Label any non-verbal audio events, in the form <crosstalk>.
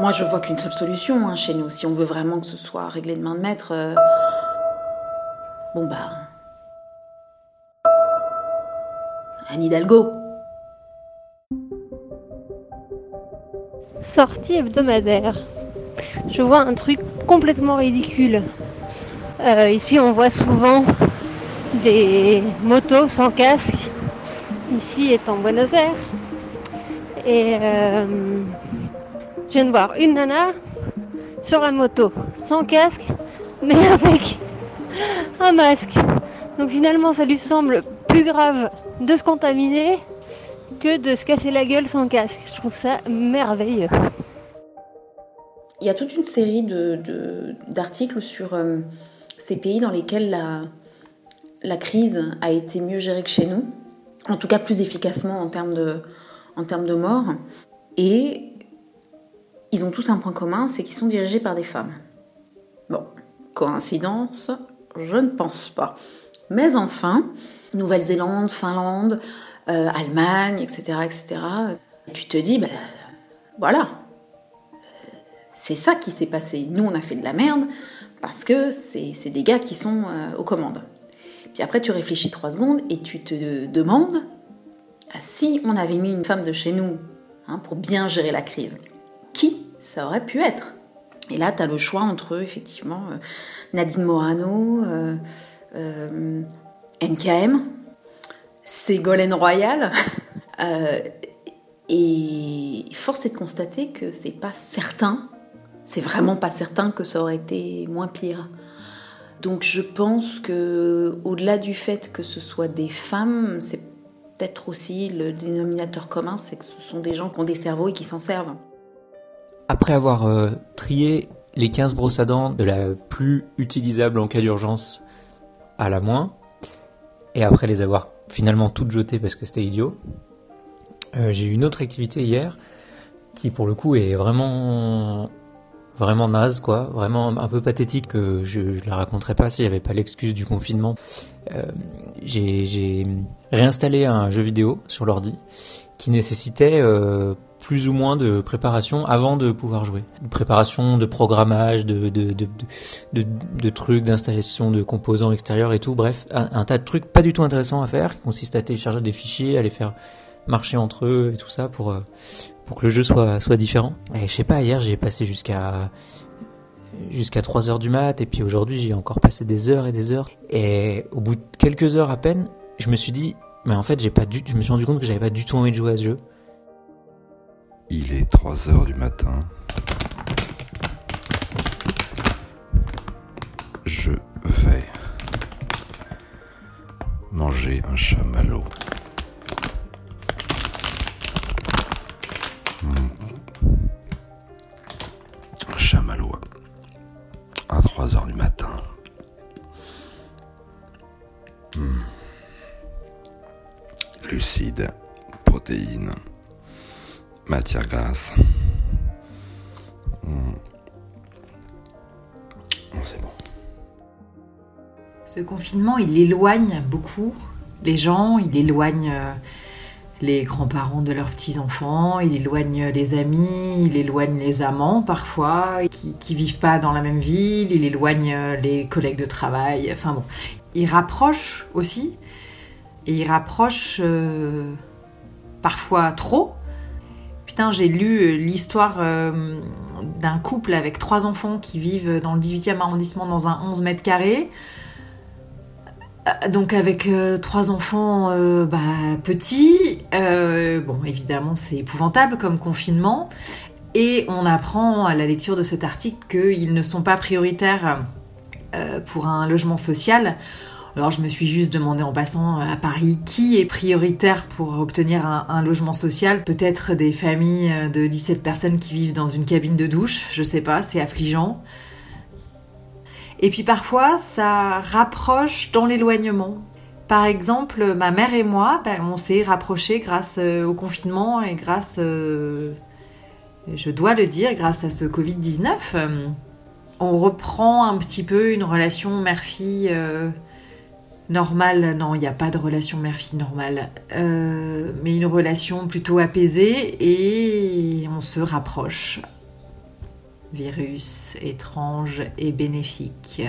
Moi, je vois qu'une seule solution hein, chez nous. Si on veut vraiment que ce soit réglé de main de maître, euh, bon bah. Anne Hidalgo. Sortie hebdomadaire. Je vois un truc complètement ridicule. Euh, ici, on voit souvent des motos sans casque. Ici en Buenos Aires. Et euh, je viens de voir une nana sur la moto, sans casque, mais <laughs> avec un masque. Donc finalement, ça lui semble plus grave de se contaminer que de se casser la gueule sans casque. Je trouve ça merveilleux. Il y a toute une série d'articles sur euh, ces pays dans lesquels la, crise a été mieux gérée que chez nous, en tout cas plus efficacement en termes de, en morts. Et ils ont tous un point commun, c'est qu'ils sont dirigés par des femmes. Bon, coïncidence Je ne pense pas. Mais enfin, Nouvelle-Zélande, Finlande, euh, Allemagne, etc., etc., tu te dis, ben voilà, c'est ça qui s'est passé. Nous, on a fait de la merde parce que c'est des gars qui sont euh, aux commandes. Puis après, tu réfléchis trois secondes et tu te demandes si on avait mis une femme de chez nous hein, pour bien gérer la crise, qui ça aurait pu être Et là, tu as le choix entre, effectivement, euh, Nadine Morano, euh, euh, NKM, Ségolène Royal. <laughs> et force est de constater que c'est pas certain, c'est vraiment pas certain que ça aurait été moins pire. Donc je pense que au-delà du fait que ce soit des femmes, c'est peut-être aussi le dénominateur commun, c'est que ce sont des gens qui ont des cerveaux et qui s'en servent. Après avoir euh, trié les 15 brosses à dents de la plus utilisable en cas d'urgence à la moins, et après les avoir finalement toutes jetées parce que c'était idiot, euh, j'ai eu une autre activité hier qui pour le coup est vraiment vraiment naze quoi, vraiment un peu pathétique que je, ne la raconterais pas s'il n'y avait pas l'excuse du confinement. Euh, j'ai réinstallé un jeu vidéo sur l'ordi qui nécessitait plus ou moins de préparation avant de pouvoir jouer. préparation de programmage, de, de, de, de, de trucs, d'installation de composants extérieurs et tout. Bref, un, tas de trucs pas du tout intéressants à faire qui consistent à télécharger des fichiers, à les faire marcher entre eux et tout ça pour, euh, pour que le jeu soit, soit différent. Et je sais pas, hier j'ai passé jusqu'à jusqu'à 3 heures du mat et puis aujourd'hui j'ai encore passé des heures et des heures et au bout de quelques heures à peine je me suis dit mais en fait j'ai pas du je me suis rendu compte que j'avais pas du tout envie de jouer à ce jeu il est 3 heures du matin. Je vais manger un chamallow. Hmm. Un chamallow à 3 heures du matin. Hmm. Lucide, protéines matière grasse. Hmm. c'est bon. Ce confinement, il éloigne beaucoup les gens, il éloigne euh, les grands-parents de leurs petits-enfants, il éloigne les amis, il éloigne les amants parfois, qui, qui vivent pas dans la même ville, il éloigne euh, les collègues de travail, enfin bon. Il rapproche aussi, et il rapproche euh, parfois trop, J'ai lu euh, l'histoire euh, d'un couple avec trois enfants qui vivent dans le 18e arrondissement dans un 11 mètres carrés. Euh, donc avec trois enfants bah, petits, bon évidemment c'est épouvantable comme confinement, et on apprend à la lecture de cet article qu'ils ne sont pas prioritaires pour un logement social. Alors je me suis juste demandé en passant à Paris qui est prioritaire pour obtenir un, logement social? Peut-être des familles de 17 personnes qui vivent dans une cabine de douche, je sais pas, c'est affligeant. Et puis parfois ça rapproche dans l'éloignement. Par exemple, ma mère et moi, ben, on s'est rapprochés grâce euh, au confinement et grâce, euh, je dois le dire, grâce à ce Covid-19. On reprend un petit peu une relation mère-fille. Euh, normale, non, il n'y a pas de relation mère-fille normale, euh, mais une relation plutôt apaisée et on se rapproche. virus étrange et bénéfique.